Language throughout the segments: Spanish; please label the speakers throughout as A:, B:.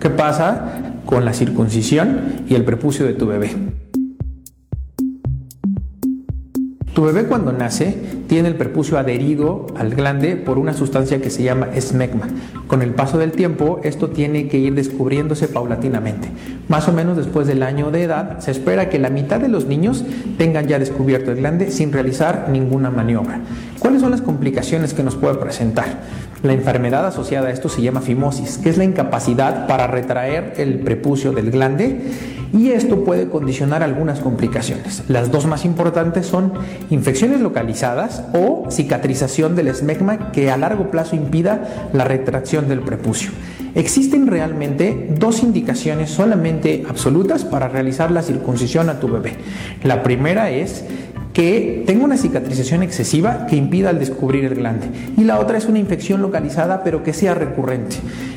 A: ¿Qué pasa con la circuncisión y el prepucio de tu bebé? Tu bebé cuando nace tiene el prepucio adherido al glande por una sustancia que se llama esmegma. Con el paso del tiempo esto tiene que ir descubriéndose paulatinamente. Más o menos después del año de edad se espera que la mitad de los niños tengan ya descubierto el glande sin realizar ninguna maniobra. ¿Cuáles son las complicaciones que nos puede presentar? La enfermedad asociada a esto se llama fimosis, que es la incapacidad para retraer el prepucio del glande y esto puede condicionar algunas complicaciones. Las dos más importantes son infecciones localizadas o cicatrización del esmegma que a largo plazo impida la retracción del prepucio. Existen realmente dos indicaciones solamente absolutas para realizar la circuncisión a tu bebé. La primera es que tenga una cicatrización excesiva que impida el descubrir el glande. Y la otra es una infección localizada pero que sea recurrente.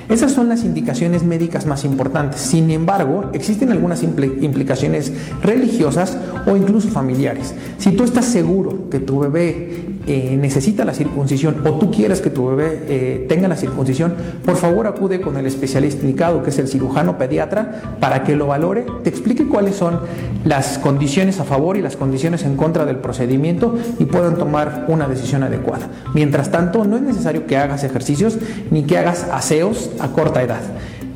A: Esas son las indicaciones médicas más importantes. Sin embargo, existen algunas implicaciones religiosas o incluso familiares. Si tú estás seguro que tu bebé eh, necesita la circuncisión o tú quieres que tu bebé eh, tenga la circuncisión, por favor acude con el especialista indicado, que es el cirujano pediatra, para que lo valore, te explique cuáles son las condiciones a favor y las condiciones en contra del procedimiento y puedan tomar una decisión adecuada. Mientras tanto, no es necesario que hagas ejercicios ni que hagas aseos a corta edad.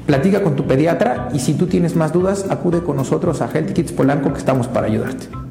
A: Platica con tu pediatra y si tú tienes más dudas, acude con nosotros a Health Kids Polanco que estamos para ayudarte.